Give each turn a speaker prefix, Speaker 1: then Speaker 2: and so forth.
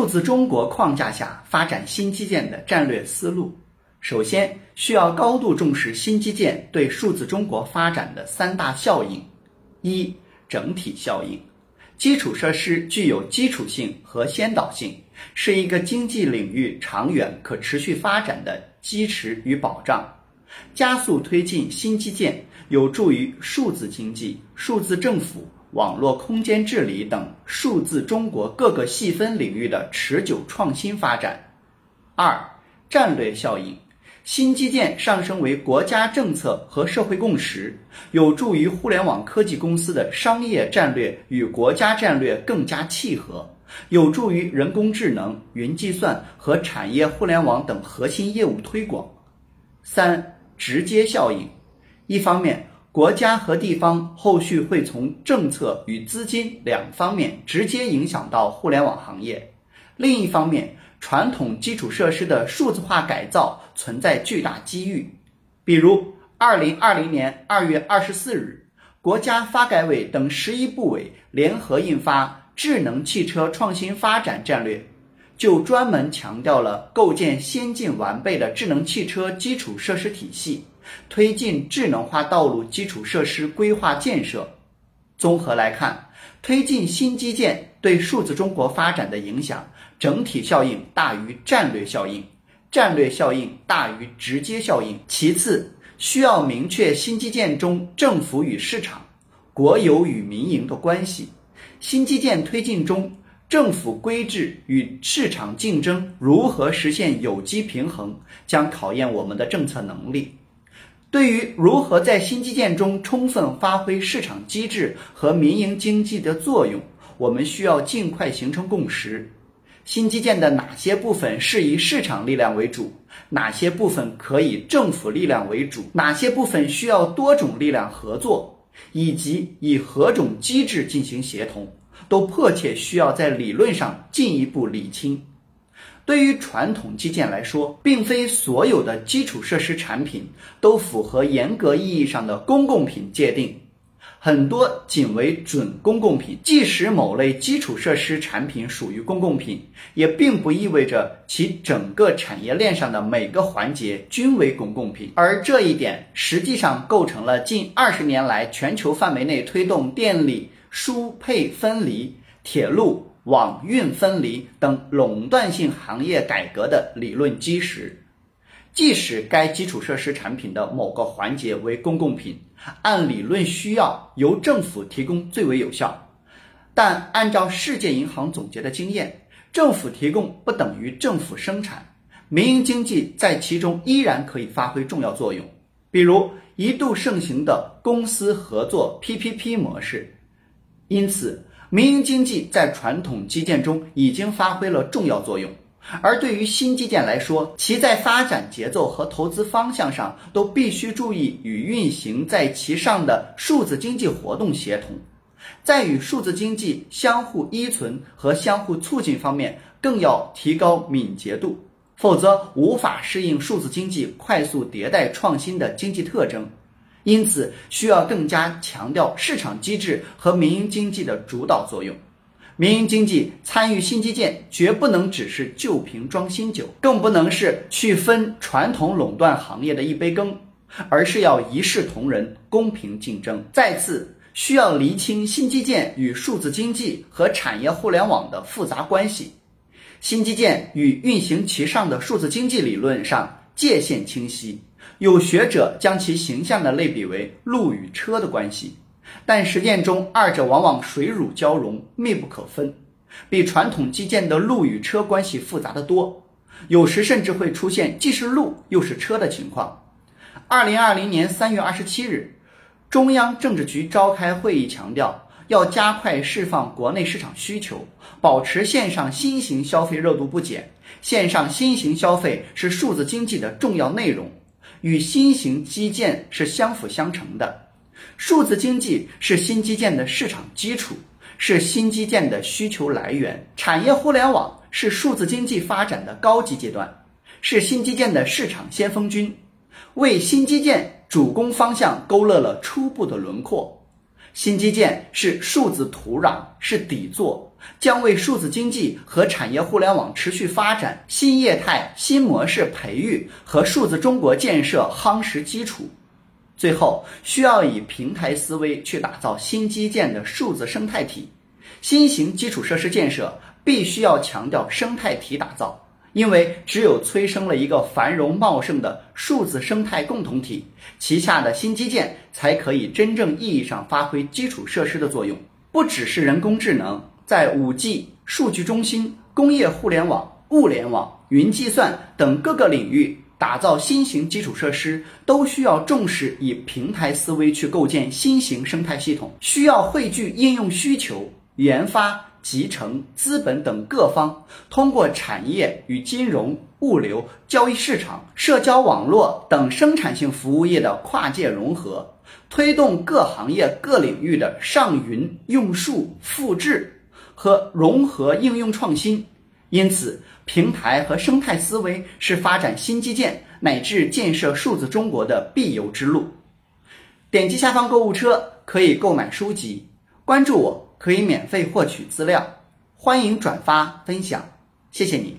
Speaker 1: 数字中国框架下发展新基建的战略思路，首先需要高度重视新基建对数字中国发展的三大效应：一、整体效应。基础设施具有基础性和先导性，是一个经济领域长远可持续发展的基石与保障。加速推进新基建，有助于数字经济、数字政府、网络空间治理等数字中国各个细分领域的持久创新发展。二、战略效应。新基建上升为国家政策和社会共识，有助于互联网科技公司的商业战略与国家战略更加契合，有助于人工智能、云计算和产业互联网等核心业务推广。三、直接效应。一方面，国家和地方后续会从政策与资金两方面直接影响到互联网行业；另一方面，传统基础设施的数字化改造存在巨大机遇，比如，二零二零年二月二十四日，国家发改委等十一部委联合印发《智能汽车创新发展战略》，就专门强调了构建先进完备的智能汽车基础设施体系，推进智能化道路基础设施规划建设。综合来看，推进新基建对数字中国发展的影响。整体效应大于战略效应，战略效应大于直接效应。其次，需要明确新基建中政府与市场、国有与民营的关系。新基建推进中，政府规制与市场竞争如何实现有机平衡，将考验我们的政策能力。对于如何在新基建中充分发挥市场机制和民营经济的作用，我们需要尽快形成共识。新基建的哪些部分是以市场力量为主，哪些部分可以政府力量为主，哪些部分需要多种力量合作，以及以何种机制进行协同，都迫切需要在理论上进一步理清。对于传统基建来说，并非所有的基础设施产品都符合严格意义上的公共品界定。很多仅为准公共品，即使某类基础设施产品属于公共品，也并不意味着其整个产业链上的每个环节均为公共品。而这一点实际上构成了近二十年来全球范围内推动电力输配分离、铁路网运分离等垄断性行业改革的理论基石。即使该基础设施产品的某个环节为公共品，按理论需要由政府提供最为有效，但按照世界银行总结的经验，政府提供不等于政府生产，民营经济在其中依然可以发挥重要作用。比如一度盛行的公司合作 PPP 模式，因此民营经济在传统基建中已经发挥了重要作用。而对于新基建来说，其在发展节奏和投资方向上都必须注意与运行在其上的数字经济活动协同，在与数字经济相互依存和相互促进方面，更要提高敏捷度，否则无法适应数字经济快速迭代创新的经济特征。因此，需要更加强调市场机制和民营经济的主导作用。民营经济参与新基建，绝不能只是旧瓶装新酒，更不能是去分传统垄断行业的一杯羹，而是要一视同仁、公平竞争。再次，需要厘清新基建与数字经济和产业互联网的复杂关系。新基建与运行其上的数字经济理论上界限清晰，有学者将其形象地类比为路与车的关系。但实践中，二者往往水乳交融，密不可分，比传统基建的路与车关系复杂的多。有时甚至会出现既是路又是车的情况。二零二零年三月二十七日，中央政治局召开会议，强调要加快释放国内市场需求，保持线上新型消费热度不减。线上新型消费是数字经济的重要内容，与新型基建是相辅相成的。数字经济是新基建的市场基础，是新基建的需求来源。产业互联网是数字经济发展的高级阶段，是新基建的市场先锋军，为新基建主攻方向勾勒了初步的轮廓。新基建是数字土壤，是底座，将为数字经济和产业互联网持续发展、新业态、新模式培育和数字中国建设夯实基础。最后，需要以平台思维去打造新基建的数字生态体。新型基础设施建设必须要强调生态体打造，因为只有催生了一个繁荣茂盛的数字生态共同体，旗下的新基建才可以真正意义上发挥基础设施的作用。不只是人工智能，在五 G、数据中心、工业互联网、物联网、云计算等各个领域。打造新型基础设施都需要重视以平台思维去构建新型生态系统，需要汇聚应用需求、研发、集成、资本等各方，通过产业与金融、物流、交易市场、社交网络等生产性服务业的跨界融合，推动各行业各领域的上云、用数、复制和融合应用创新。因此，平台和生态思维是发展新基建乃至建设数字中国的必由之路。点击下方购物车可以购买书籍，关注我可以免费获取资料。欢迎转发分享，谢谢你。